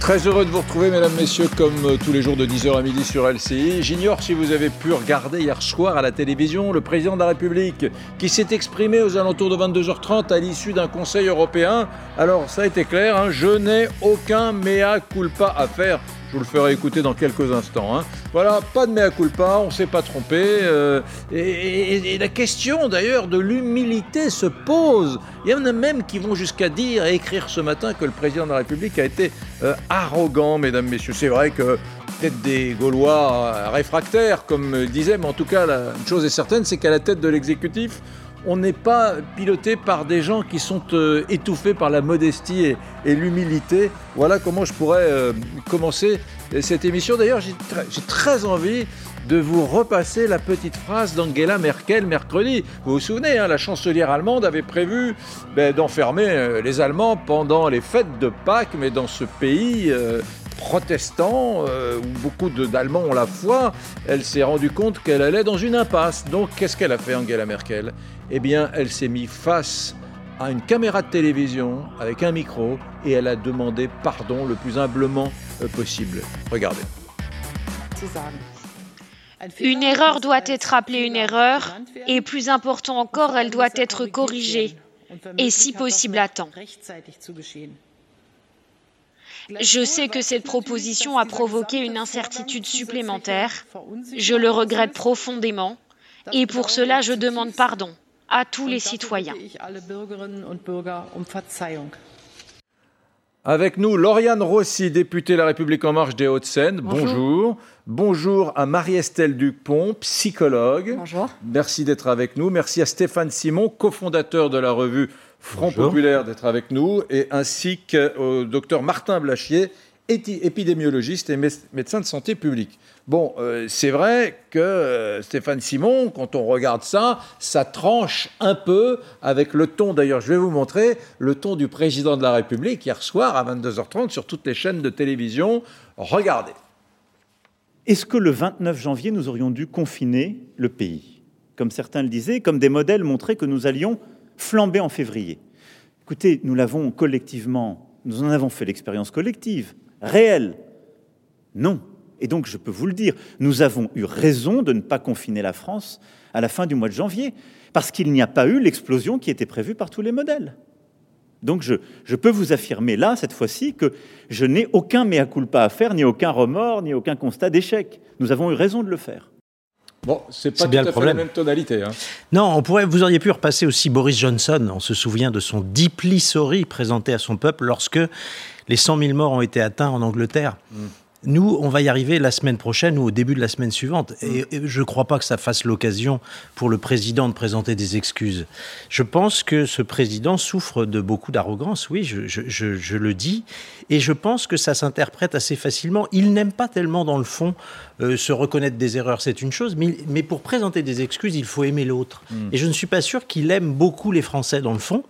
Très heureux de vous retrouver, mesdames, messieurs, comme euh, tous les jours de 10h à midi sur LCI. J'ignore si vous avez pu regarder hier soir à la télévision le président de la République qui s'est exprimé aux alentours de 22h30 à l'issue d'un Conseil européen. Alors, ça a été clair, hein, je n'ai aucun mea culpa à faire je vous le ferai écouter dans quelques instants. Hein. Voilà, pas de mea culpa, on ne s'est pas trompé. Euh, et, la question d'ailleurs de l'humilité se pose. Il y en a même qui vont jusqu'à dire et écrire ce matin que le président de la République a été euh, arrogant, mesdames, messieurs. C'est vrai que peut-être des Gaulois réfractaires, comme disait, mais en tout cas, une chose est certaine, c'est qu'à la tête de l'exécutif, on n'est pas piloté par des gens qui sont euh, étouffés par la modestie et, l'humilité. Voilà comment je pourrais euh, commencer cette émission. D'ailleurs, j'ai très, envie de vous repasser la petite phrase d'Angela Merkel mercredi. Vous vous souvenez, hein, la chancelière allemande avait prévu ben, d'enfermer euh, les Allemands pendant les fêtes de Pâques, mais dans ce pays protestant, où beaucoup d'Allemands ont la foi, elle s'est rendue compte qu'elle allait dans une impasse. Donc qu'est-ce qu'elle a fait Angela Merkel? Eh bien, elle s'est mise face à une caméra de télévision avec un micro et elle a demandé pardon le plus humblement euh, possible. Regardez. Une erreur doit être appelée une erreur et plus important encore, elle doit être corrigée et si possible à temps. Je sais que cette proposition a provoqué une incertitude supplémentaire. Je le regrette profondément et pour cela je demande pardon à tous les citoyens. Avec nous, Lauriane Rossi, députée La République En Marche des Hauts-de-Seine. Bonjour. Bonjour. à Marie-Estelle Dupont, psychologue. Bonjour. Merci d'être avec nous. Merci à Stéphane Simon, cofondateur de la revue Front Populaire, d'être avec nous. Et ainsi qu'au docteur Martin Blachier, épidémiologiste et médecin de santé publique. Bon, euh, c'est vrai que euh, Stéphane Simon, quand on regarde ça, ça tranche un peu avec le ton, d'ailleurs je vais vous montrer, le ton du président de la République hier soir à 22h30 sur toutes les chaînes de télévision. Regardez. Est-ce que le 29 janvier, nous aurions dû confiner le pays? Comme certains le disaient, comme des modèles montraient que nous allions flamber en février. Écoutez, nous l'avons collectivement, nous en avons fait l'expérience collective réel Non. Et donc, je peux vous le dire, nous avons eu raison de ne pas confiner la France à la fin du mois de janvier, parce qu'il n'y a pas eu l'explosion qui était prévue par tous les modèles. Donc, je, je peux vous affirmer là, cette fois-ci, que je n'ai aucun mea culpa à faire, ni aucun remords, ni aucun constat d'échec. Nous avons eu raison de le faire. Bon, c'est pas bien fait la même tonalité. Hein. Non, on pourrait, vous auriez pu repasser aussi Boris Johnson. On se souvient de son deeply sorry présenté à son peuple lorsque les 100 000 morts ont été atteints en Angleterre. Mm. Nous, on va y arriver la semaine prochaine ou au début de la semaine suivante. Et, mm. je ne crois pas que ça fasse l'occasion pour le président de présenter des excuses. Je pense que ce président souffre de beaucoup d'arrogance, oui, je, je, le dis. Et je pense que ça s'interprète assez facilement. Il n'aime pas tellement, dans le fond, euh, se reconnaître des erreurs, c'est une chose, mais, mais, pour présenter des excuses, il faut aimer l'autre. Mm. Et je ne suis pas sûr qu'il aime beaucoup les Français, dans le fond.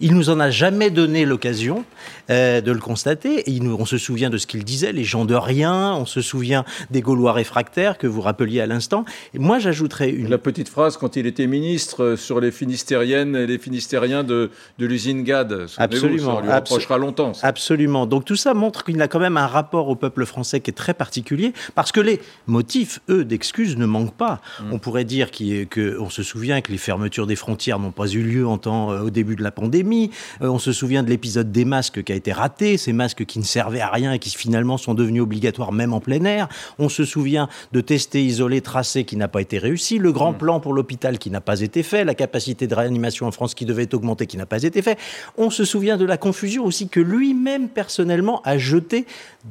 Il nous en a jamais donné l'occasion euh, de le constater. Et il nous, on se souvient de ce qu'il disait, les gens de rien, on se souvient des Gaulois réfractaires que vous rappeliez à l'instant. Et moi, j'ajouterais une... La petite phrase quand il était ministre euh, sur les Finistériennes et les Finistériens de, de l'usine GAD. Absolument. Ça lui reprochera longtemps. Absolument. Donc tout ça montre qu'il a quand même un rapport au peuple français qui est très particulier, parce que les motifs, eux, d'excuses ne manquent pas. Mm. On pourrait dire qu'on se souvient que les fermetures des frontières n'ont pas eu lieu en temps, euh, au début de la pandémie. Euh, on se souvient de l'épisode des masques qui a été raté, ces masques qui ne servaient à rien et qui finalement sont devenus obligatoires même en plein air. On se souvient de tester, isoler, tracer qui n'a pas été réussi, le grand mm. plan pour l'hôpital qui n'a pas été fait, la capacité de réanimation en France qui devait être augmentée qui n'a pas été fait. On se souvient de la confusion aussi que lui-même personnellement a jeté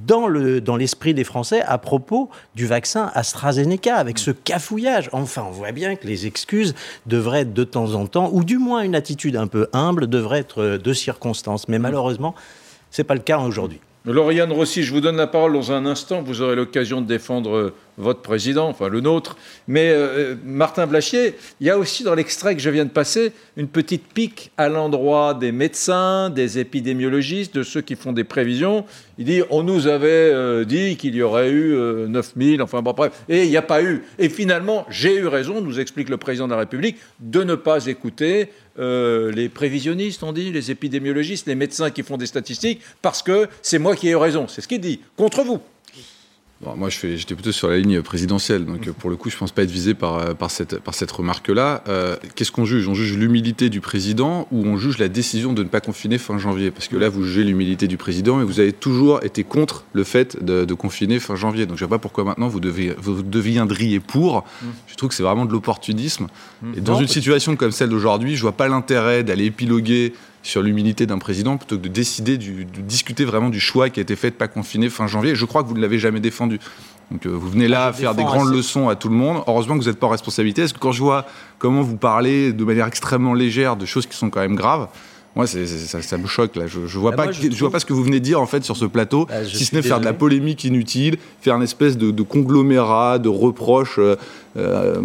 dans l'esprit dans des Français à propos du vaccin AstraZeneca, avec ce cafouillage. Enfin, on voit bien que les excuses devraient être de temps en temps, ou du moins une attitude un peu humble, devrait être de circonstance. Mais malheureusement, ce n'est pas le cas aujourd'hui. Lauriane Rossi, je vous donne la parole dans un instant. Vous aurez l'occasion de défendre votre président, enfin le nôtre. Mais euh, Martin Blachier, il y a aussi dans l'extrait que je viens de passer une petite pique à l'endroit des médecins, des épidémiologistes, de ceux qui font des prévisions. Il dit on nous avait euh, dit qu'il y aurait eu 9000, enfin bon, bref, et il n'y a pas eu. Et finalement, j'ai eu raison, nous explique le président de la République, de ne pas écouter les prévisionnistes, on dit, les épidémiologistes, les médecins qui font des statistiques, parce que c'est moi qui ai eu raison. C'est ce qu'il dit, contre vous moi, j'étais plutôt sur la ligne présidentielle, donc pour le coup, je pense pas être visé par, par cette, par cette remarque-là. Euh, qu'est-ce qu'on juge? On juge l'humilité du président ou on juge la décision de ne pas confiner fin janvier? Parce que là, vous jugez l'humilité du président et vous avez toujours été contre le fait de, confiner fin janvier. Donc je ne sais pas pourquoi maintenant vous, devez, vous deviendriez pour. Je trouve que c'est vraiment de l'opportunisme. Et dans une situation comme celle d'aujourd'hui, je vois pas l'intérêt d'aller épiloguer sur l'humilité d'un président plutôt que de décider, de discuter vraiment du choix qui a été fait de pas confiner fin janvier. je crois que vous ne l'avez jamais défendu. Donc euh, vous venez là faire des grandes leçons à tout le monde. Heureusement que vous n'êtes pas en responsabilité. Est-ce que quand je vois comment vous parlez de manière extrêmement légère de choses qui sont quand même graves, moi, ça, me choque là. Je, je vois bah, pas, je, vois pas ce que vous venez de dire en fait sur ce plateau, bah, si ce n'est faire de la polémique inutile, faire une espèce de, conglomérat de reproches, euh, euh,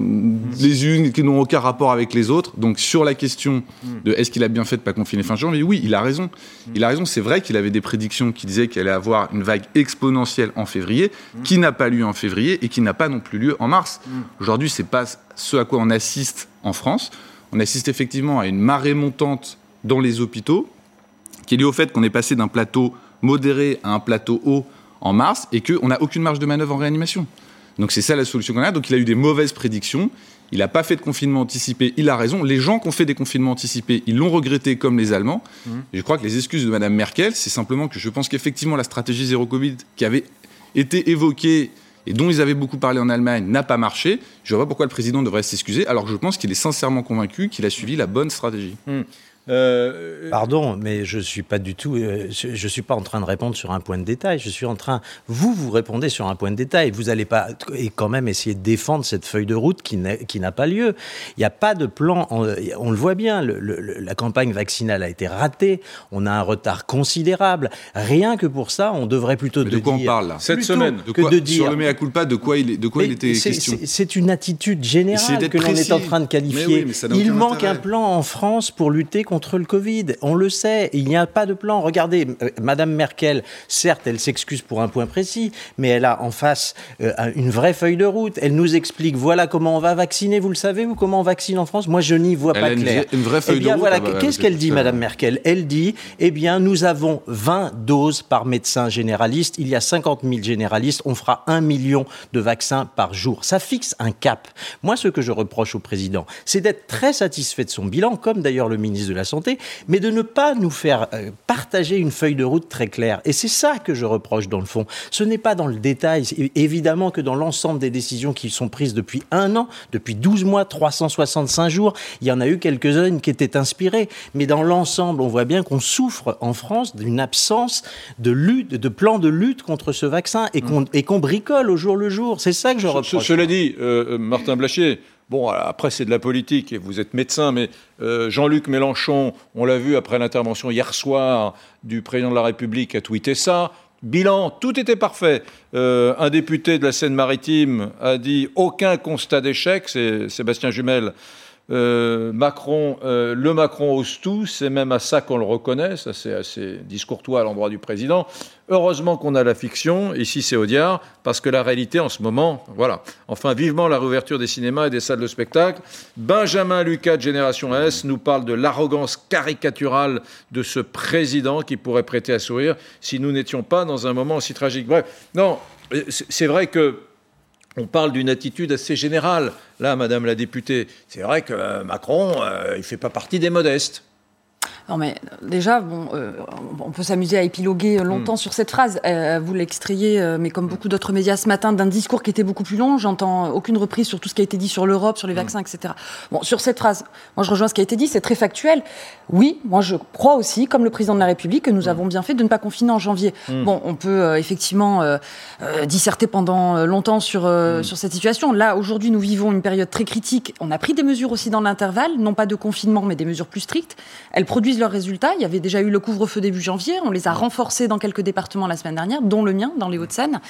les unes qui n'ont aucun rapport avec les autres. Donc sur la question de est-ce qu'il a bien fait de pas confiner fin janvier, oui, il a raison. Il a raison. C'est vrai qu'il avait des prédictions qui disaient qu'il allait avoir une vague exponentielle en février, qui n'a pas lieu en février et qui n'a pas non plus lieu en mars. Aujourd'hui, c'est pas ce à quoi on assiste en France. On assiste effectivement à une marée montante dans les hôpitaux, qui est lié au fait qu'on est passé d'un plateau modéré à un plateau haut en mars et qu'on n'a aucune marge de manœuvre en réanimation. Donc c'est ça la solution qu'on a. Donc il a eu des mauvaises prédictions. Il n'a pas fait de confinement anticipé. Il a raison. Les gens qui ont fait des confinements anticipés, ils l'ont regretté comme les Allemands. Mmh. Et je crois que les excuses de Mme Merkel, c'est simplement que je pense qu'effectivement la stratégie zéro Covid qui avait été évoquée et dont ils avaient beaucoup parlé en Allemagne n'a pas marché. Je ne vois pas pourquoi le président devrait s'excuser, alors que je pense qu'il est sincèrement convaincu qu'il a suivi la bonne stratégie. Mmh. Euh, Pardon, mais je suis pas du tout. Euh, je, suis pas en train de répondre sur un point de détail. Je suis en train. Vous, vous répondez sur un point de détail. Vous n'allez pas et quand même essayer de défendre cette feuille de route qui n'a pas lieu. Il n'y a pas de plan. On, le voit bien. la campagne vaccinale a été ratée. On a un retard considérable. Rien que pour ça, on devrait plutôt de, de quoi on parle là? Cette semaine de quoi, de dire, sur le mea culpa, de quoi il, de quoi il était question? C'est une attitude générale que l'on est en train de qualifier. il manque un plan en France pour lutter contre le Covid. On le sait, il n'y a pas de plan. Regardez, euh, Madame Merkel, certes, elle s'excuse pour un point précis, mais elle a en face euh, une vraie feuille de route. Elle nous explique voilà comment on va vacciner. Vous le savez, vous, comment on vaccine en France? Moi, je n'y vois pas clair. Une, vraie feuille eh bien, de voilà, ah bah, qu'est-ce qu'elle dit, Madame Merkel? Elle dit eh bien, nous avons 20 doses par médecin généraliste. Il y a 50 000 généralistes. On fera un million de vaccins par jour. Ça fixe un cap. Moi, ce que je reproche au président, c'est d'être très satisfait de son bilan, comme d'ailleurs le ministre de la Santé, mais de ne pas nous faire euh, partager une feuille de route très claire. Et c'est ça que je reproche dans le fond. Ce n'est pas dans le détail. Évidemment que dans l'ensemble des décisions qui sont prises depuis un an, depuis 12 mois, 365 jours, il y en a eu quelques-unes qui étaient inspirées. Mais dans l'ensemble, on voit bien qu'on souffre en France d'une absence de lutte, de plan de lutte contre ce vaccin et qu'on bricole au jour le jour. C'est ça que je reproche. Cela dit, euh, Martin Blachier, Bon, après, c'est de la politique et vous êtes médecin, mais euh, Jean-Luc Mélenchon, on l'a vu après l'intervention hier soir du président de la République, a tweeté ça. Bilan, tout était parfait. Euh, un député de la Seine-Maritime a dit aucun constat d'échec, c'est Sébastien Jumel. Euh, Macron, le Macron ose tout, c'est même à ça qu'on le reconnaît, ça c'est assez discourtois à l'endroit du président. Heureusement qu'on a la fiction, ici c'est Audiard, parce que la réalité en ce moment, voilà. Enfin, vivement la réouverture des cinémas et des salles de spectacle. Benjamin Lucas de Génération S nous parle de l'arrogance caricaturale de ce président qui pourrait prêter à sourire si nous n'étions pas dans un moment aussi tragique. Bref, non, c'est vrai que on parle d'une attitude assez générale. Là, Madame la députée, c'est vrai que euh, Macron, euh, il ne fait pas partie des modestes. Non, mais déjà, bon, euh, on peut s'amuser à épiloguer longtemps hmm. sur cette phrase. Euh, vous l'extrayez, euh, mais comme beaucoup d'autres médias ce matin, d'un discours qui était beaucoup plus long. J'entends aucune reprise sur tout ce qui a été dit sur l'Europe, sur les hmm. vaccins, etc. Bon, sur cette phrase, moi je rejoins ce qui a été dit, c'est très factuel. Oui, moi je crois aussi, comme le président de la République, que nous hmm. avons bien fait de ne pas confiner en janvier. Bon, on peut effectivement disserter pendant longtemps sur, sur cette situation. Là, aujourd'hui, nous vivons une période très critique. On a pris des mesures aussi dans l'intervalle, non pas de confinement, mais des mesures plus strictes. Elles produisent leurs résultats. Il y avait déjà eu le couvre-feu début janvier. On les a renforcés dans quelques départements la semaine dernière, dont le mien, dans les Hauts-de-Seine.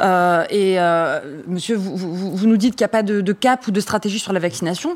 Euh, et euh, monsieur, vous, vous, vous, nous dites qu'il n'y a pas de, de, cap ou de stratégie sur la vaccination.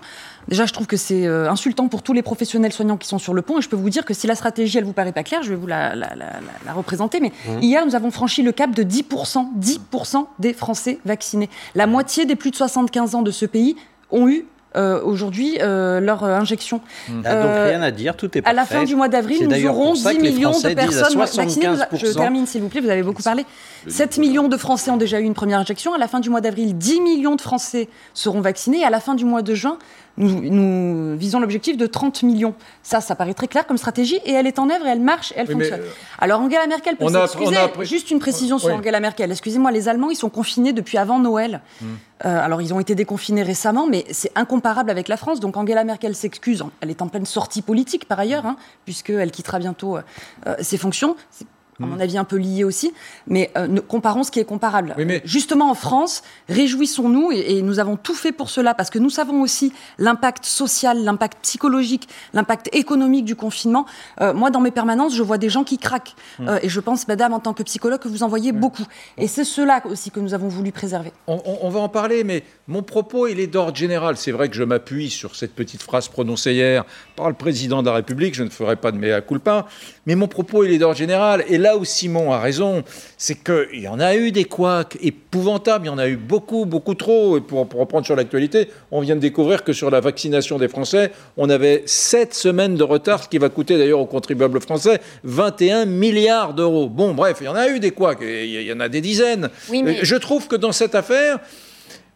Déjà, je trouve que c'est euh, insultant pour tous les professionnels soignants qui sont sur le pont. Et je peux vous dire que si la stratégie, elle vous paraît pas claire, je vais vous la, la, la, la représenter. Mais mmh. hier, nous avons franchi le cap de 10%, 10% des Français vaccinés. La moitié des plus de 75 ans de ce pays ont eu aujourd'hui euh, leur euh, injection. Mmh. Ah, donc rien à dire, tout est parfait. À la fin du mois d'avril, nous aurons 10 millions de personnes vaccinées. Je termine s'il vous plaît, vous avez beaucoup parlé. 7 millions de Français ont déjà eu une première injection. À la fin du mois d'avril, 10 millions de Français seront vaccinés. À la fin du mois de juin, nous, nous visons l'objectif de 30 millions. Ça, ça paraît très clair comme stratégie et elle est en œuvre et elle marche et elle oui, fonctionne. Mais, Alors Angela Merkel peut s'excuser. Juste une précision sur oui. Angela Merkel. Excusez-moi, les Allemands, ils sont confinés depuis avant Noël. Hum. Euh, alors ils ont été déconfinés récemment, mais c'est incomparable avec la France. Donc Angela Merkel s'excuse. Elle est en pleine sortie politique par ailleurs, hein, puisqu'elle quittera bientôt euh, ses fonctions à mon avis un peu lié aussi, mais euh, ne, comparons ce qui est comparable. Oui, mais... Justement en France, réjouissons-nous et, et, nous avons tout fait pour cela parce que nous savons aussi l'impact social, l'impact psychologique, l'impact économique du confinement. Euh, moi, dans mes permanences, je vois des gens qui craquent mmh. euh, et je pense, Madame, en tant que psychologue, que vous en voyez mmh. beaucoup. Et c'est cela aussi que nous avons voulu préserver. On, on, on va en parler, mais mon propos, il est d'ordre général. C'est vrai que je m'appuie sur cette petite phrase prononcée hier par le président de la République. Je ne ferai pas de mea culpa, mais mon propos, il est d'ordre général. Et là où Simon a raison, c'est qu'il y en a eu des couacs épouvantables, il y en a eu beaucoup, beaucoup trop. Et pour, pour reprendre sur l'actualité, on vient de découvrir que sur la vaccination des Français, on avait 7 semaines de retard, ce qui va coûter d'ailleurs aux contribuables français 21 milliards d'euros. Bon, bref, il y en a eu des couacs, il y en a des dizaines. Oui, mais... Je trouve que dans cette affaire,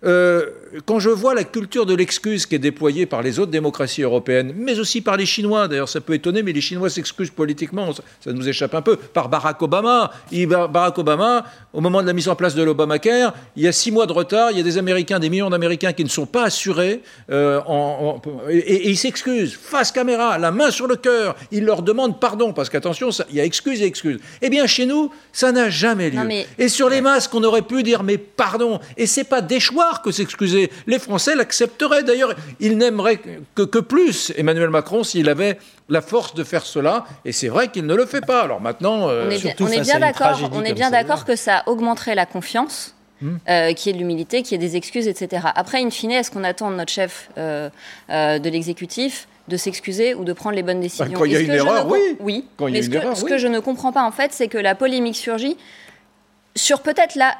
euh, quand je vois la culture de l'excuse qui est déployée par les autres démocraties européennes, mais aussi par les Chinois, d'ailleurs ça peut étonner, mais les Chinois s'excusent politiquement, ça, ça, nous échappe un peu, par Barack Obama. Barack Obama, au moment de la mise en place de l'Obamacare, il y a six mois de retard, il y a des Américains, des millions d'Américains qui ne sont pas assurés, euh, en, en, et, et, ils s'excusent, face caméra, la main sur le cœur, ils leur demandent pardon, parce qu'attention, il y a excuse et excuse. Eh bien chez nous, ça n'a jamais lieu. Non, mais... Et sur les masques, on aurait pu dire mais pardon, et c'est pas déchoir que s'excuser les Français l'accepteraient. D'ailleurs, ils n'aimeraient que, que, plus Emmanuel Macron s'il avait la force de faire cela. Et c'est vrai qu'il ne le fait pas. Alors maintenant, euh, on est bien, on est bien d'accord. On est bien d'accord que ça augmenterait la confiance. Mmh. Euh, qui est de l'humilité, qui est des excuses, etc. Après, in fine, est-ce qu'on attend de notre chef euh, euh, de l'exécutif de s'excuser ou de prendre les bonnes décisions bah, Quand il y a une erreur, oui. Oui. Quand il y Mais a ce, une que, erreur, ce oui. que je ne comprends pas, en fait, c'est que la polémique surgit sur peut-être la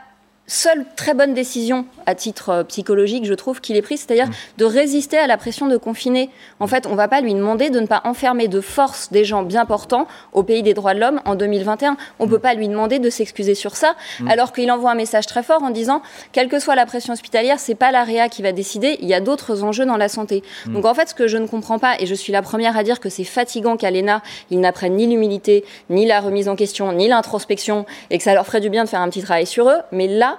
seule très bonne décision à titre euh, psychologique, je trouve, qu'il est prise, c'est-à-dire mmh. de résister à la pression de confiner. En fait, on ne va pas lui demander de ne pas enfermer de force des gens bien portants au pays des droits de l'homme en 2021. On ne mmh. peut pas lui demander de s'excuser sur ça, mmh. alors qu'il envoie un message très fort en disant, quelle que soit la pression hospitalière, c'est pas l'AREA qui va décider, il y a d'autres enjeux dans la santé. Donc en fait, ce que je ne comprends pas, et je suis la première à dire que c'est fatigant qu'à l'ENA, ils n'apprennent ni l'humilité, ni la remise en question, ni l'introspection, et que ça leur ferait du bien de faire un petit travail sur eux, mais là,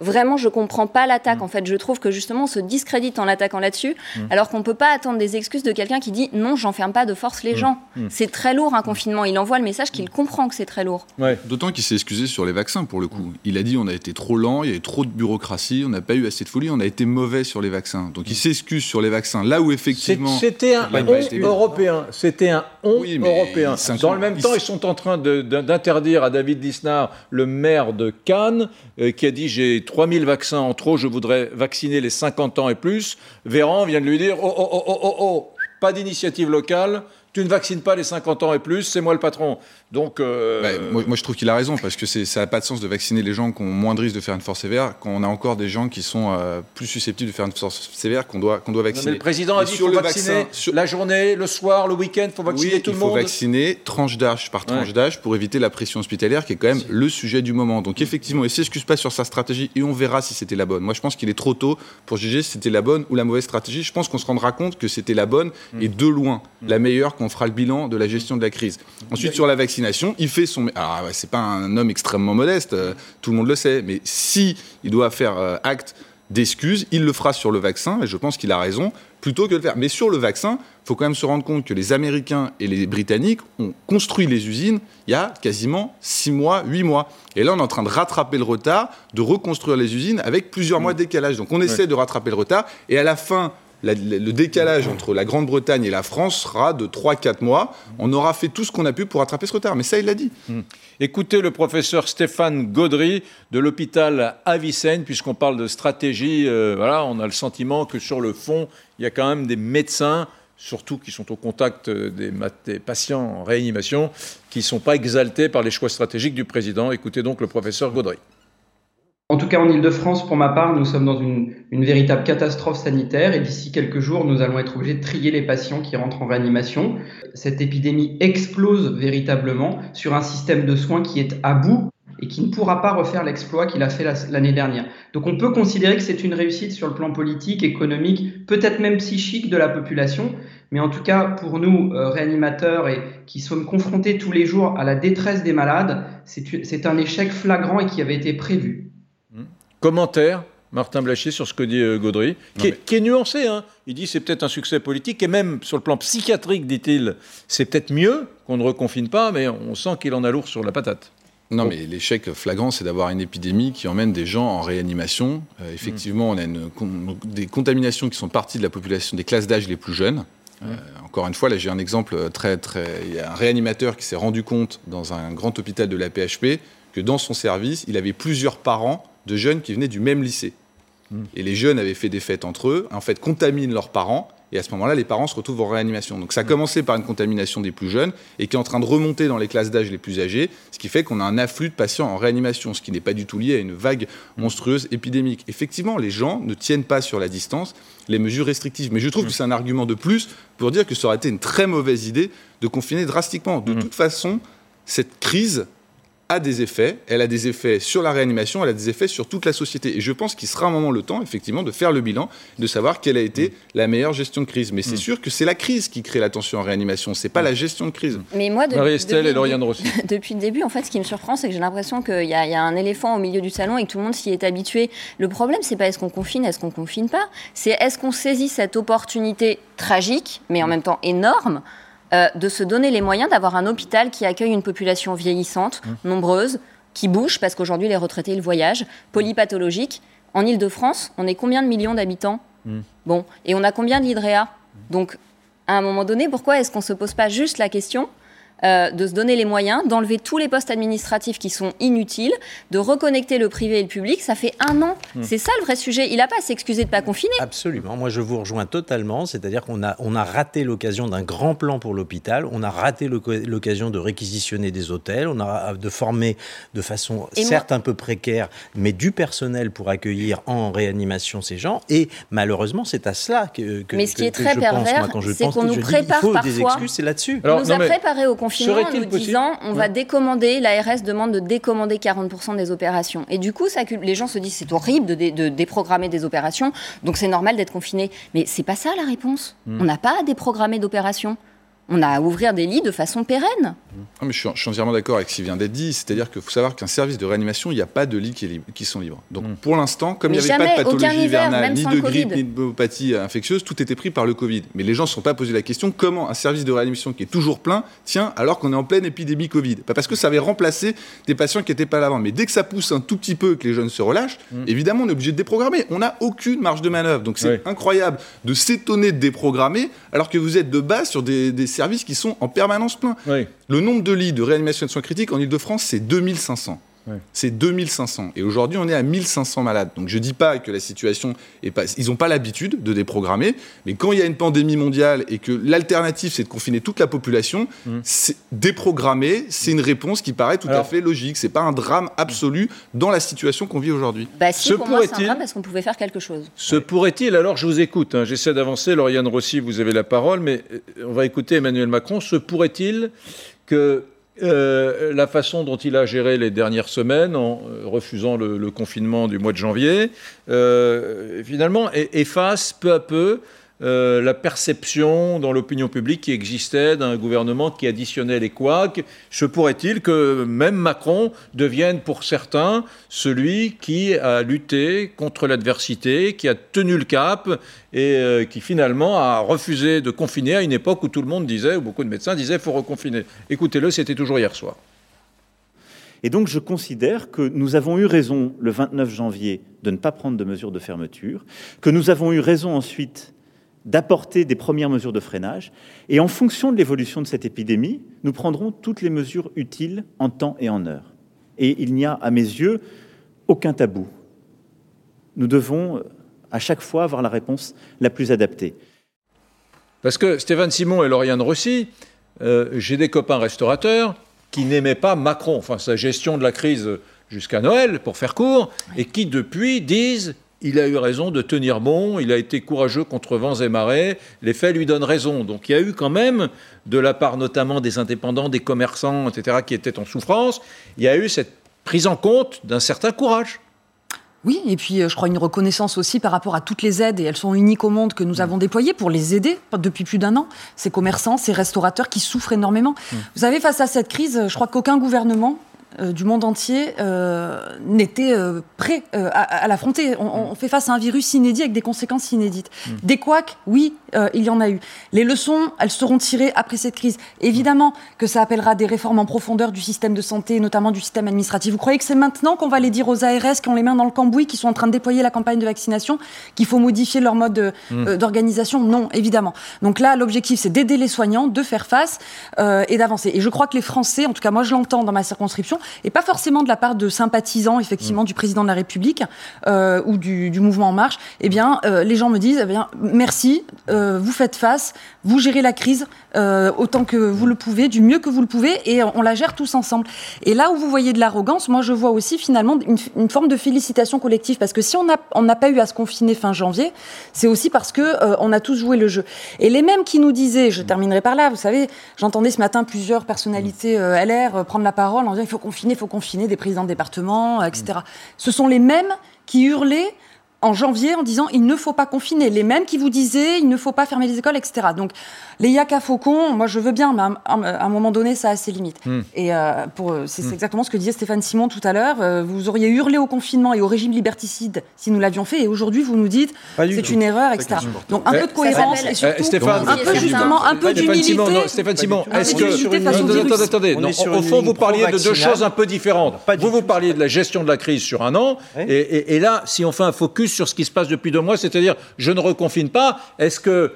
vraiment, je comprends pas l'attaque. Mmh. En fait, je trouve que justement, on se discrédite en l'attaquant là-dessus, mmh. alors qu'on peut pas attendre des excuses de quelqu'un qui dit non, j'enferme pas de force les mmh. gens. C'est très lourd un confinement. Il envoie le message qu'il comprend que c'est très lourd. Ouais. D'autant qu'il s'est excusé sur les vaccins pour le coup. Il a dit on a été trop lent, il y avait trop de bureaucratie, on n'a pas eu assez de folie, on a été mauvais sur les vaccins. Donc il s'excuse sur les vaccins là où effectivement. C'était un on européen. C'était un on oui, européen. Dans le même temps, ils sont en train d'interdire à David Lisnard, le maire de Cannes, euh, qui a dit j'ai 3000 vaccins en trop, je voudrais vacciner les 50 ans et plus. Véran vient de lui dire oh, oh, oh, oh, oh, oh, pas d'initiative locale, tu ne vaccines pas les 50 ans et plus, c'est moi le patron. Donc, euh... bah, moi, moi, je trouve qu'il a raison parce que ça n'a pas de sens de vacciner les gens qui ont moins de risque de faire une force sévère quand on a encore des gens qui sont euh, plus susceptibles de faire une force sévère qu'on doit, qu'on doit vacciner. Non, le président a dit qu'il faut vacciner vaccin, sur... la journée, le soir, le week-end, il faut vacciner oui, tout le monde. Il faut vacciner tranche d'âge par tranche ouais. d'âge pour éviter la pression hospitalière qui est quand même le sujet du moment. Donc effectivement, il s'excuse pas sur sa stratégie et on verra si c'était la bonne. Moi, je pense qu'il est trop tôt pour juger si c'était la bonne ou la mauvaise stratégie. Je pense qu'on se rendra compte que c'était la bonne mm. et de loin mm. la meilleure quand on fera le bilan de la gestion de la crise. Ensuite, sur la vaccination, il fait son. Alors, ouais, c'est pas un homme extrêmement modeste, euh, tout le monde le sait, mais si il doit faire euh, acte d'excuses, il le fera sur le vaccin, et je pense qu'il a raison, plutôt que de le faire. Mais sur le vaccin, il faut quand même se rendre compte que les Américains et les Britanniques ont construit les usines il y a quasiment 6 mois, 8 mois. Et là, on est en train de rattraper le retard, de reconstruire les usines avec plusieurs mois de décalage. Donc on essaie ouais. de rattraper le retard, et à la fin le décalage entre la Grande-Bretagne et la France sera de 3-4 mois. On aura fait tout ce qu'on a pu pour rattraper ce retard. Mais ça, il l'a dit. Hmm. Écoutez le professeur Stéphane Gaudry de l'hôpital Avicenne, puisqu'on parle de stratégie. Euh, voilà, on a le sentiment que sur le fond, il y a quand même des médecins surtout qui sont au contact des, des patients en réanimation, qui ne sont pas exaltés par les choix stratégiques du président. Écoutez donc le professeur Gaudry. En tout cas, en Ile-de-France, pour ma part, nous sommes dans une, véritable catastrophe sanitaire et d'ici quelques jours, nous allons être obligés de trier les patients qui rentrent en réanimation. Cette épidémie explose véritablement sur un système de soins qui est à bout et qui ne pourra pas refaire l'exploit qu'il a fait l'année dernière. Donc on peut considérer que c'est une réussite sur le plan politique, économique, peut-être même psychique de la population, mais en tout cas pour nous, euh, réanimateurs et qui sommes confrontés tous les jours à la détresse des malades, c'est un échec flagrant et qui avait été prévu. Commentaire Martin Blachier sur ce que dit euh, Gaudry, qui, est, nuancé. Hein. Il dit c'est peut-être un succès politique et même sur le plan psychiatrique, dit-il, c'est peut-être mieux qu'on ne reconfine pas, mais on sent qu'il en a lourd sur la patate. Non, mais l'échec flagrant, c'est d'avoir une épidémie qui emmène des gens en réanimation. Euh, effectivement, on a des contaminations qui sont parties de la population des classes d'âge les plus jeunes. Euh, encore une fois, là, j'ai un exemple très, très. Il y a un réanimateur qui s'est rendu compte dans un grand hôpital de la PHP que dans son service, il avait plusieurs parents de jeunes qui venaient du même lycée. Hmm. Et les jeunes avaient fait des fêtes entre eux, en fait contaminent leurs parents, et à ce moment-là, les parents se retrouvent en réanimation. Donc ça a hmm. commencé par une contamination des plus jeunes, et qui est en train de remonter dans les classes d'âge les plus âgés, ce qui fait qu'on a un afflux de patients en réanimation, ce qui n'est pas du tout lié à une vague hmm. monstrueuse épidémique. Effectivement, les gens ne tiennent pas sur la distance les mesures restrictives. Mais je trouve que c'est un argument de plus pour dire que ça aurait été une très mauvaise idée de confiner drastiquement. De toute façon, cette crise a des effets. Elle a des effets sur la réanimation, elle a des effets sur toute la société. Et je pense qu'il sera un moment le temps, effectivement, de faire le bilan, de savoir quelle a été mm. la meilleure gestion de crise. Mais c'est mm. sûr que c'est la crise qui crée la tension en réanimation, c'est pas la gestion de crise. Mais moi, Marie-Estelle et Lauriane Rossi. Depuis le début, en fait, ce qui me surprend, c'est que j'ai l'impression qu'il y, y, a un éléphant au milieu du salon et que tout le monde s'y est habitué. Le problème, c'est pas est-ce qu'on confine, est-ce qu'on confine pas, c'est est-ce qu'on saisit cette opportunité tragique, mais en mm. même temps énorme, euh, de se donner les moyens d'avoir un hôpital qui accueille une population vieillissante, mmh. nombreuse, qui bouge, parce qu'aujourd'hui les retraités ils voyagent, polypathologique. En Ile-de-France, on est combien de millions d'habitants mmh. Bon, et on a combien de l'IDREA Donc, à un moment donné, pourquoi est-ce qu'on ne se pose pas juste la question euh, de se donner les moyens, d'enlever tous les postes administratifs qui sont inutiles, de reconnecter le privé et le public. Ça fait un an. Hmm. C'est ça le vrai sujet. Il n'a pas à s'excuser de ne pas confiner. Absolument. Moi, je vous rejoins totalement. C'est-à-dire qu'on a, on a raté l'occasion d'un grand plan pour l'hôpital. On a raté l'occasion de réquisitionner des hôtels. On a de former de façon certes un peu précaire, mais du personnel pour accueillir en réanimation ces gens. Et malheureusement, c'est à cela que, que, mais ce qui est très pervers, c'est qu'on nous prépare parfois. Des excuses, c'est là-dessus. On nous a préparé au en nous disant on va décommander, l'ARS demande de décommander 40% des opérations. Et du coup, ça, les gens se disent c'est horrible de, déprogrammer des opérations, donc c'est normal d'être confiné. Mais c'est pas ça la réponse. Hmm. On n'a pas à déprogrammer d'opérations on a à ouvrir des lits de façon pérenne. Ah, mais je, suis, entièrement d'accord avec ce qui vient d'être dit. C'est-à-dire qu'il faut savoir qu'un service de réanimation, il n'y a pas de lits qui, sont libres. Donc mm. pour l'instant, comme il n'y avait pas de pathologie hivernale, ni de grippe, ni de pneumopathie infectieuse, tout était pris par le Covid. Mais les gens ne se sont pas posé la question comment un service de réanimation qui est toujours plein tient alors qu'on est en pleine épidémie Covid? Pas parce que ça avait remplacé des patients qui n'étaient pas là avant. Mais dès que ça pousse un tout petit peu, que les jeunes se relâchent, mm. évidemment, on est obligé de déprogrammer. On n'a aucune marge de manœuvre. Donc c'est incroyable de s'étonner de déprogrammer alors que vous êtes de base sur des, des services qui sont en permanence pleins. Le nombre de lits de réanimation de soins critiques en Ile-de-France, c'est 2500. C'est 2500. Et aujourd'hui, on est à 1500 malades. Donc je ne dis pas que la situation est pas. Ils n'ont pas l'habitude de déprogrammer, mais quand il y a une pandémie mondiale et que l'alternative, c'est de confiner toute la population, mmh. déprogrammer, c'est une réponse qui paraît tout à fait logique. Ce n'est pas un drame absolu dans la situation qu'on vit aujourd'hui. Bah si, pour moi, c'est un drame parce qu'on pouvait faire quelque chose. Se pourrait-il, alors je vous écoute, hein, j'essaie d'avancer, Lauriane Rossi, vous avez la parole, mais euh, on va écouter Emmanuel Macron. Se pourrait-il que euh, la façon dont il a géré les dernières semaines en euh, refusant le, confinement du mois de janvier, euh, finalement, efface peu à peu euh, la perception dans l'opinion publique qui existait d'un gouvernement qui additionnait les couacs. Se pourrait-il que même Macron devienne pour certains celui qui a lutté contre l'adversité, qui a tenu le cap et euh, qui finalement a refusé de confiner à une époque où tout le monde disait, où beaucoup de médecins disaient, faut reconfiner. Écoutez-le, c'était toujours hier soir. Et donc je considère que nous avons eu raison le 29 janvier de ne pas prendre de mesures de fermeture, que nous avons eu raison ensuite d'apporter des premières mesures de freinage. Et en fonction de l'évolution de cette épidémie, nous prendrons toutes les mesures utiles en temps et en heure. Et il n'y a, à mes yeux, aucun tabou. Nous devons à chaque fois avoir la réponse la plus adaptée. Parce que Stéphane Simon et Lauriane Rossi, euh, j'ai des copains restaurateurs qui n'aimaient pas Macron, enfin sa gestion de la crise jusqu'à Noël, pour faire court, et qui depuis disent il a eu raison de tenir bon, il a été courageux contre vents et marées, les faits lui donnent raison. Donc il y a eu quand même, de la part notamment des indépendants, des commerçants, etc., qui étaient en souffrance, il y a eu cette prise en compte d'un certain courage. Oui, et puis euh, je crois une reconnaissance aussi par rapport à toutes les aides, et elles sont uniques au monde, que nous avons déployées pour les aider depuis plus d'un an, ces commerçants, ces restaurateurs qui souffrent énormément. Mmh. Vous savez, face à cette crise, je crois qu'aucun gouvernement euh, du monde entier euh, n'était euh, prêt à, l'affronter. On, fait face à un virus inédit avec des conséquences inédites. Mm. Des couacs, oui, il y en a eu. Les leçons, elles seront tirées après cette crise. Évidemment que ça appellera des réformes en profondeur du système de santé, notamment du système administratif. Vous croyez que c'est maintenant qu'on va les dire aux ARS qui ont les mains dans le cambouis, qui sont en train de déployer la campagne de vaccination, qu'il faut modifier leur mode mm. d'organisation? Non, évidemment. Donc là, l'objectif, c'est d'aider les soignants, de faire face et d'avancer. Et je crois que les Français, en tout cas moi je l'entends dans ma circonscription, et pas forcément de la part de sympathisants effectivement mm. du président de la République euh, ou du, mouvement En Marche, eh bien euh, les gens me disent eh bien merci, euh, vous faites face, vous gérez la crise autant que vous le pouvez, du mieux que vous le pouvez, et on la gère tous ensemble. Et là où vous voyez de l'arrogance, moi je vois aussi finalement une, forme de félicitation collective parce que si on n'a on pas eu à se confiner fin janvier, c'est aussi parce que on a tous joué le jeu. Et les mêmes qui nous disaient, je terminerai par là, vous savez, j'entendais ce matin plusieurs personnalités LR prendre la parole en disant il faut il faut confiner des présidents de département, etc. Ce sont les mêmes qui hurlaient en janvier en disant il ne faut pas confiner. Les mêmes qui vous disaient il ne faut pas fermer les écoles, etc. Donc les yaka faucons, moi je veux bien, mais à, un moment donné, ça a ses limites. Hmm. Et euh, pour, euh, c'est, hmm. exactement ce que disait Stéphane Simon tout à l'heure. Euh, vous auriez hurlé au confinement et au régime liberticide si nous l'avions fait, et aujourd'hui vous nous dites c'est une erreur, etc. Donc un peu de cohérence et surtout Stéphane, un peu justement un peu d'humilité. Stéphane Simon, est-ce que attendez, attendez, au fond vous parliez de deux choses un peu différentes. Vous vous parliez de la gestion de la crise sur un an, et là, si on fait un focus sur ce qui se passe depuis deux mois, c'est-à-dire je ne reconfine pas, est-ce que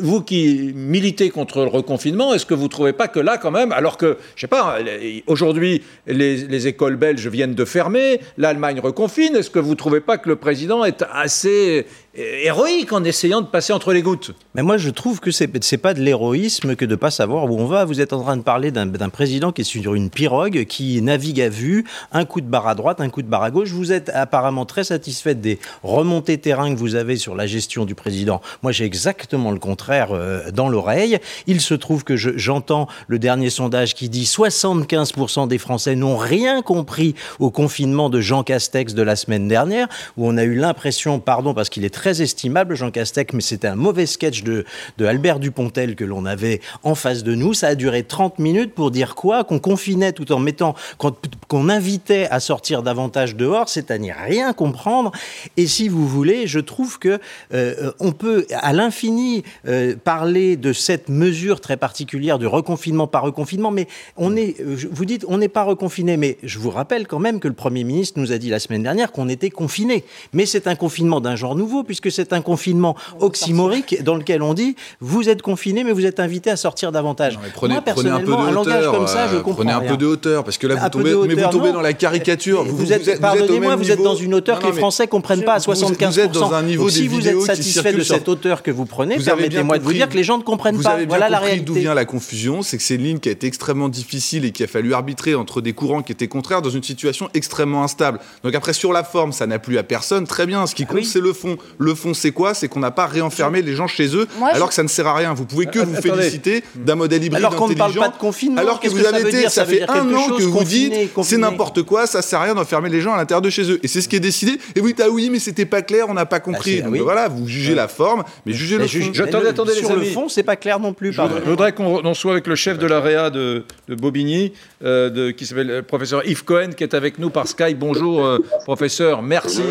vous qui militez contre le reconfinement, est-ce que vous ne trouvez pas que là, quand même, alors que, je sais pas, aujourd'hui, les, écoles belges viennent de fermer, l'Allemagne reconfine, est-ce que vous ne trouvez pas que le président est assez héroïque en essayant de passer entre les gouttes? Mais moi, je trouve que c'est n'est pas de l'héroïsme que de ne pas savoir où on va. Vous êtes en train de parler d'un président qui est sur une pirogue, qui navigue à vue, un coup de barre à droite, un coup de barre à gauche. Vous êtes apparemment très satisfait des remontées terrain que vous avez sur la gestion du président. Moi, j'ai exactement le contraire euh, dans l'oreille. Il se trouve que j'entends le dernier sondage qui dit 75% des Français n'ont rien compris au confinement de Jean Castex de la semaine dernière, où on a eu l'impression, pardon, parce qu'il est très estimable, Jean Castex, mais c'était un mauvais sketch de, de Albert Dupontel que l'on avait en face de nous. Ça a duré 30 minutes pour dire quoi? Qu'on confinait tout en mettant, qu'on invitait à sortir davantage dehors, c'est à n'y rien comprendre. Et si vous voulez, je trouve que euh, on peut à l'infini euh, parler de cette mesure très particulière du reconfinement par reconfinement, mais on est, vous dites, on n'est pas reconfiné, mais je vous rappelle quand même que le Premier ministre nous a dit la semaine dernière qu'on était confiné. Mais c'est un confinement d'un genre nouveau, puisque c'est un confinement oxymorique dans lequel on dit vous êtes confiné, mais vous êtes invité à sortir davantage. prenez, Moi, personnellement, un, langage comme ça, je euh, comprends. Prenez un peu de hauteur, parce que là, vous tombez, mais vous tombez dans la caricature. Vous, êtes, pardonnez-moi, vous êtes dans une hauteur que les Français comprennent pas à 75%. Vous êtes dans un niveau si vous êtes satisfait de cette hauteur que vous prenez, permettez-moi de vous dire que les gens ne comprennent pas. Voilà la réalité. D'où vient la confusion, c'est que c'est une ligne qui a été extrêmement difficile et qui a fallu arbitrer entre des courants qui étaient contraires dans une situation extrêmement instable. Donc après, sur la forme, ça n'a plu à personne. Très bien. Ce qui compte, c'est le fond. Le fond, c'est quoi? C'est qu'on n'a pas réenfermé les gens chez eux, alors que ça ne sert à rien. Vous pouvez que euh, vous féliciter d'un modèle hybride alors qu'on ne parle pas de confinement. Alors que vous avez été, ça, fait un an que vous dites, c'est n'importe quoi, ça sert à rien d'enfermer les gens à l'intérieur de chez eux. Et c'est ce qui est décidé. Et vous dites ah oui, mais c'était pas clair, on n'a pas compris. Donc voilà, vous jugez la forme, mais jugez le fond. Attendez, Sur le fond, c'est pas clair non plus. Je voudrais qu'on soit avec le chef de l'AREA de, de Bobigny, euh, qui s'appelle le euh, professeur Yves Cohen, qui est avec nous par Skype. Bonjour, professeur. Merci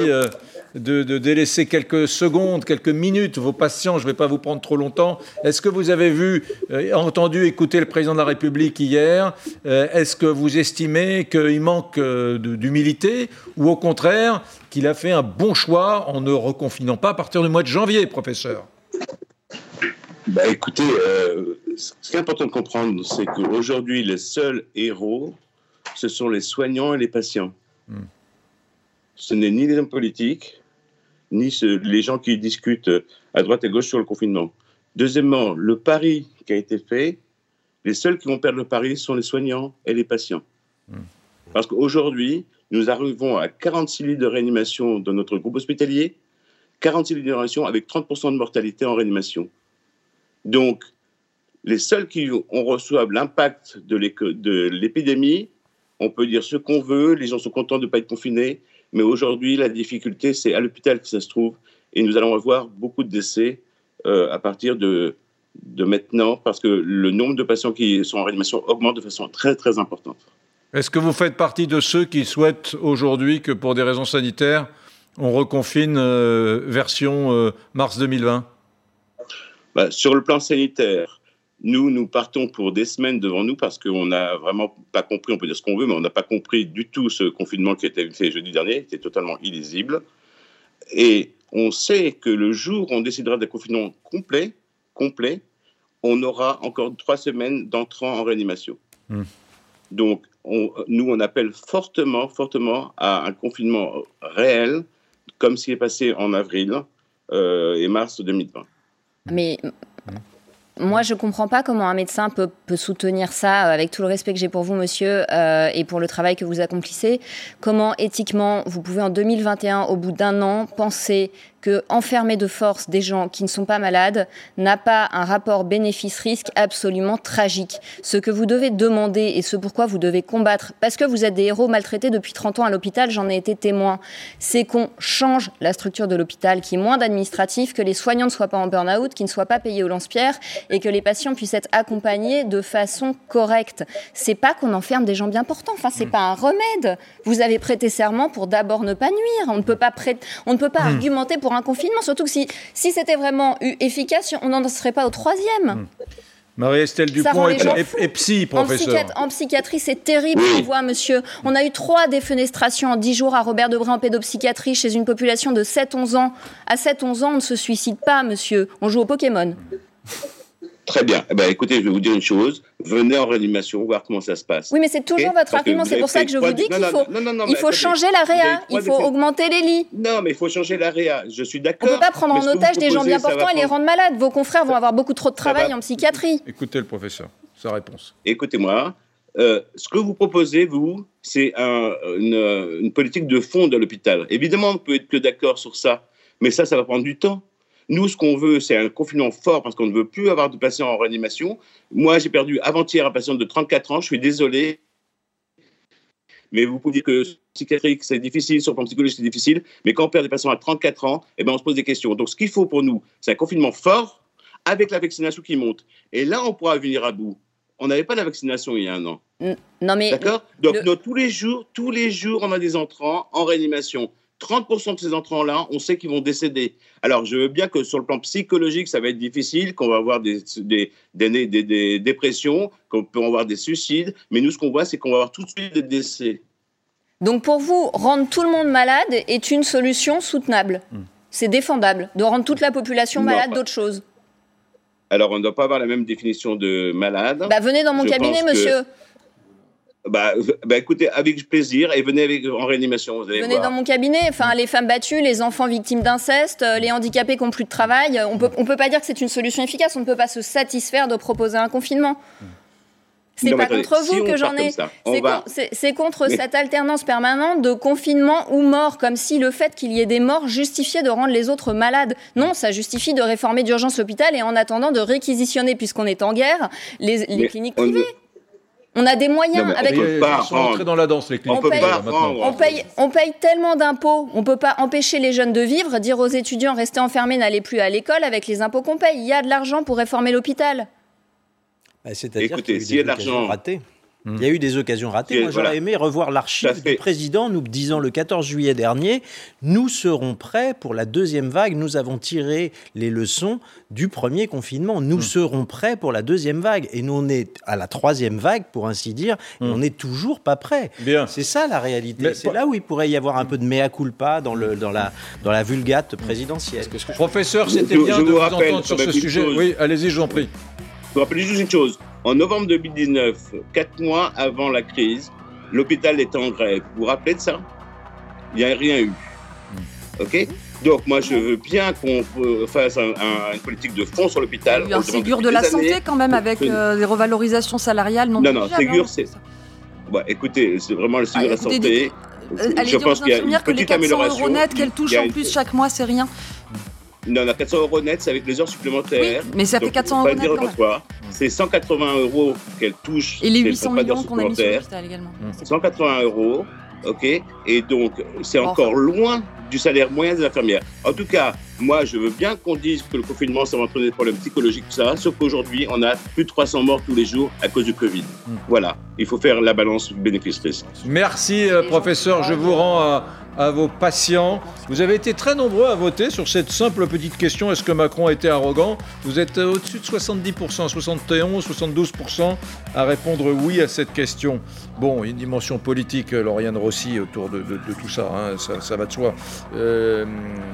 de, délaisser quelques secondes, quelques minutes vos patients. Je ne vais pas vous prendre trop longtemps. Est-ce que vous avez vu, euh, entendu, écouter le président de la République hier euh, Est-ce que vous estimez qu'il manque euh, d'humilité ou au contraire qu'il a fait un bon choix en ne reconfinant pas à partir du mois de janvier, professeur? Bah, Écoutez, euh, ce qui est important de comprendre, c'est qu'aujourd'hui, les seuls héros, ce sont les soignants et les patients. Hmm. Ce n'est ni les hommes politiques, ni les gens qui discutent à droite et gauche sur le confinement. Deuxièmement, le pari qui a été fait, les seuls qui vont perdre le pari sont les soignants et les patients. Hmm. Parce qu'aujourd'hui, nous arrivons à 46 lits de réanimation dans notre groupe hospitalier, 46 lits de réanimation avec 30% de mortalité en réanimation. Donc, les seuls qui ont reçoivent l'impact de l'épidémie, on peut dire ce qu'on veut, les gens sont contents de ne pas être confinés, mais aujourd'hui, la difficulté, c'est à l'hôpital que ça se trouve, et nous allons avoir beaucoup de décès euh, à partir de, de maintenant, parce que le nombre de patients qui sont en réanimation augmente de façon très, très importante. Est-ce que vous faites partie de ceux qui souhaitent aujourd'hui que pour des raisons sanitaires, on reconfine euh, version euh, mars 2020 bah, Sur le plan sanitaire, nous, nous partons pour des semaines devant nous parce qu'on n'a vraiment pas compris, on peut dire ce qu'on veut, mais on n'a pas compris du tout ce confinement qui a été fait jeudi dernier, qui était totalement illisible. Et on sait que le jour où on décidera d'un confinement complet, complet, on aura encore trois semaines d'entrant en réanimation. Hmm. Donc, nous, on appelle fortement, fortement à un confinement réel, comme ce qui est passé en avril euh, et mars 2020. Mais moi, je ne comprends pas comment un médecin peut, soutenir ça, euh, avec tout le respect que j'ai pour vous, monsieur, euh, et pour le travail que vous accomplissez. Comment, éthiquement, vous pouvez, en 2021, au bout d'un an, penser que enfermer de force des gens qui ne sont pas malades n'a pas un rapport bénéfice-risque absolument tragique. Ce que vous devez demander et ce pourquoi vous devez combattre, parce que vous êtes des héros maltraités depuis 30 ans à l'hôpital, j'en ai été témoin, c'est qu'on change la structure de l'hôpital, qui est moins d'administratif, que les soignants ne soient pas en burn-out, qu'ils ne soient pas payés au lance-pierre et que les patients puissent être accompagnés de façon correcte. C'est pas qu'on enferme des gens bien portants, enfin c'est hmm. pas un remède. Vous avez prêté serment pour d'abord ne pas nuire. On ne peut pas, on ne peut pas hmm. argumenter pour un confinement. Surtout que si, si c'était vraiment efficace, on n'en serait pas au troisième. Hmm. Marie-Estelle Dupont est, psy, professeur. En, psychiatrie, c'est terrible, on voit, monsieur. On a eu trois défenestrations en dix jours à Robert Debré en pédopsychiatrie chez une population de 7-11 ans. À 7-11 ans, on ne se suicide pas, monsieur. On joue au Pokémon. Très bien. Eh ben, écoutez, je vais vous dire une chose. Venez en réanimation, voir comment ça se passe. Oui, mais c'est toujours votre argument. C'est pour ça que je vous dis qu'il faut, il faut changer la réa. Il faut augmenter les lits. Non, mais il faut changer la réa. Je suis d'accord. On ne peut pas prendre en otage des gens bien portants et les rendre malades. Vos confrères vont avoir beaucoup trop de travail en psychiatrie. Écoutez le professeur, sa réponse. Écoutez-moi. Euh, ce que vous proposez, vous, c'est une, une politique de fond de l'hôpital. Évidemment, on peut être que d'accord sur ça, mais ça, ça va prendre du temps. Nous, ce qu'on veut, c'est un confinement fort parce qu'on ne veut plus avoir de patients en réanimation. Moi, j'ai perdu avant-hier un patient de 34 ans. Je suis désolé. Mais vous pouvez dire que psychiatrique, c'est difficile, sur le plan psychologique, c'est difficile. Mais quand on perd des patients à 34 ans, eh ben, on se pose des questions. Donc, ce qu'il faut pour nous, c'est un confinement fort avec la vaccination qui monte. Et là, on pourra venir à bout. On n'avait pas la vaccination il y a un an. Non, mais. D'accord? Donc, tous les jours, tous les jours, on a des entrants en réanimation. 30% de ces entrants-là, on sait qu'ils vont décéder. Alors, je veux bien que sur le plan psychologique, ça va être difficile, qu'on va avoir des, des, des, dépressions, qu'on peut avoir des suicides, mais nous, ce qu'on voit, c'est qu'on va avoir tout de suite des décès. Donc, pour vous, rendre tout le monde malade est une solution soutenable hmm. C'est défendable de rendre toute la population malade d'autre chose Alors, on ne doit pas avoir la même définition de malade. Bah, venez dans mon cabinet, monsieur. Bah, bah, écoutez, avec plaisir et venez avec, en réanimation. venez dans mon cabinet. Enfin, les femmes battues, les enfants victimes d'inceste, euh, les handicapés qui n'ont plus de travail. On peut, on peut pas dire que c'est une solution efficace. On ne peut pas se satisfaire de proposer un confinement. C'est pas contre vous que j'en ai. C'est contre cette alternance permanente de confinement ou mort, comme si le fait qu'il y ait des morts justifiait de rendre les autres malades. Non, ça justifie de réformer d'urgence l'hôpital et en attendant de réquisitionner, puisqu'on est en guerre, les, les cliniques privées. On a des moyens avec. On peut pas rentrer dans la danse, les. On, paye, on, paye, on paye tellement d'impôts, on ne peut pas empêcher les jeunes de vivre, dire aux étudiants restez enfermés, n'allez plus à l'école avec les impôts qu'on paye. Il y a de l'argent pour réformer l'hôpital. Bah, C'est-à-dire qu'il y a de l'argent. Il y a eu des occasions ratées. Moi, j'aurais aimé revoir l'archive du président nous disant le 14 juillet dernier Nous serons prêts pour la deuxième vague. Nous avons tiré les leçons du premier confinement. Nous hmm. serons prêts pour la deuxième vague. Et nous, on est à la troisième vague, pour ainsi dire, et hmm. on n'est toujours pas prêt. C'est ça la réalité. C'est là où il pourrait y avoir un peu de mea culpa dans, le, dans, la, dans la vulgate présidentielle. Professeur, c'était bien de vous entendre sur ce sujet. Oui, allez-y, je vous en prie. Je vous rappelle juste une chose. En novembre 2019, quatre mois avant la crise, l'hôpital était en grève. Vous vous rappelez de ça? Il n'y a rien eu. Hmm. OK? Donc moi je veux bien qu'on fasse une politique de fonds sur l'hôpital. Il y a un Ségur de la santé quand même avec euh, des revalorisations salariales non Non, non, Ségur hein, c'est... Bon, écoutez, c'est vraiment le Ségur de la santé. Euh, allez je pense qu'il y a une que les 400 euros net qu'elle touche en plus chaque mois, c'est rien. Non, non, 400 euros net, c'est avec les heures supplémentaires. mais ça fait 400 euros net. C'est 180 euros qu'elle touche. Et les 800 millions qu'on a mis sur l'hôpital également. 180 euros, ok Et donc, c'est encore loin du salaire moyen des infirmières. En tout cas, moi, je veux bien qu'on dise que le confinement, ça va entraîner des problèmes psychologiques, tout ça, sauf qu'aujourd'hui, on a plus de 300 morts tous les jours à cause du Covid. Hmm. Voilà, il faut faire la balance bénéfice-risque. Merci, euh, professeur. Je vous rends à à vos patients. Vous avez été très nombreux à voter sur cette simple petite question est-ce que Macron été arrogant? Vous êtes au-dessus de 70%, 71%, 72% à répondre oui à cette question. Bon, une dimension politique, Lauriane Rossi, autour de, tout ça, hein, ça, va de soi. Euh,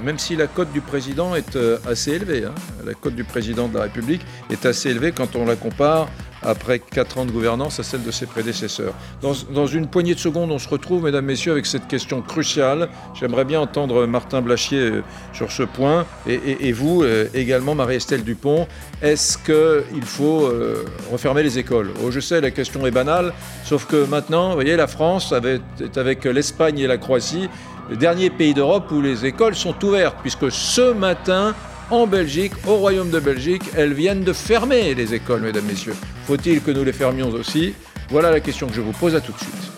même si la cote du président est euh, assez élevée, hein, la cote du président de la République est assez élevée quand on la compare après quatre ans de gouvernance à celle de ses prédécesseurs. Dans, une poignée de secondes, on se retrouve, mesdames, messieurs, avec cette question cruciale. J'aimerais bien entendre Martin Blachier euh, sur ce point, et, vous euh, également, Marie-Estelle Dupont. Est-ce qu'il faut euh, refermer les écoles? Oh, Je sais, la question est banale, sauf que maintenant, vous voyez, la France est avec l'Espagne et la Croatie le dernier pays d'Europe où les écoles sont ouvertes, puisque ce matin, en Belgique, au Royaume de Belgique. Elles viennent de fermer les écoles, mesdames, messieurs. Faut-il que nous les fermions aussi? Voilà la question que je vous pose à tout de suite.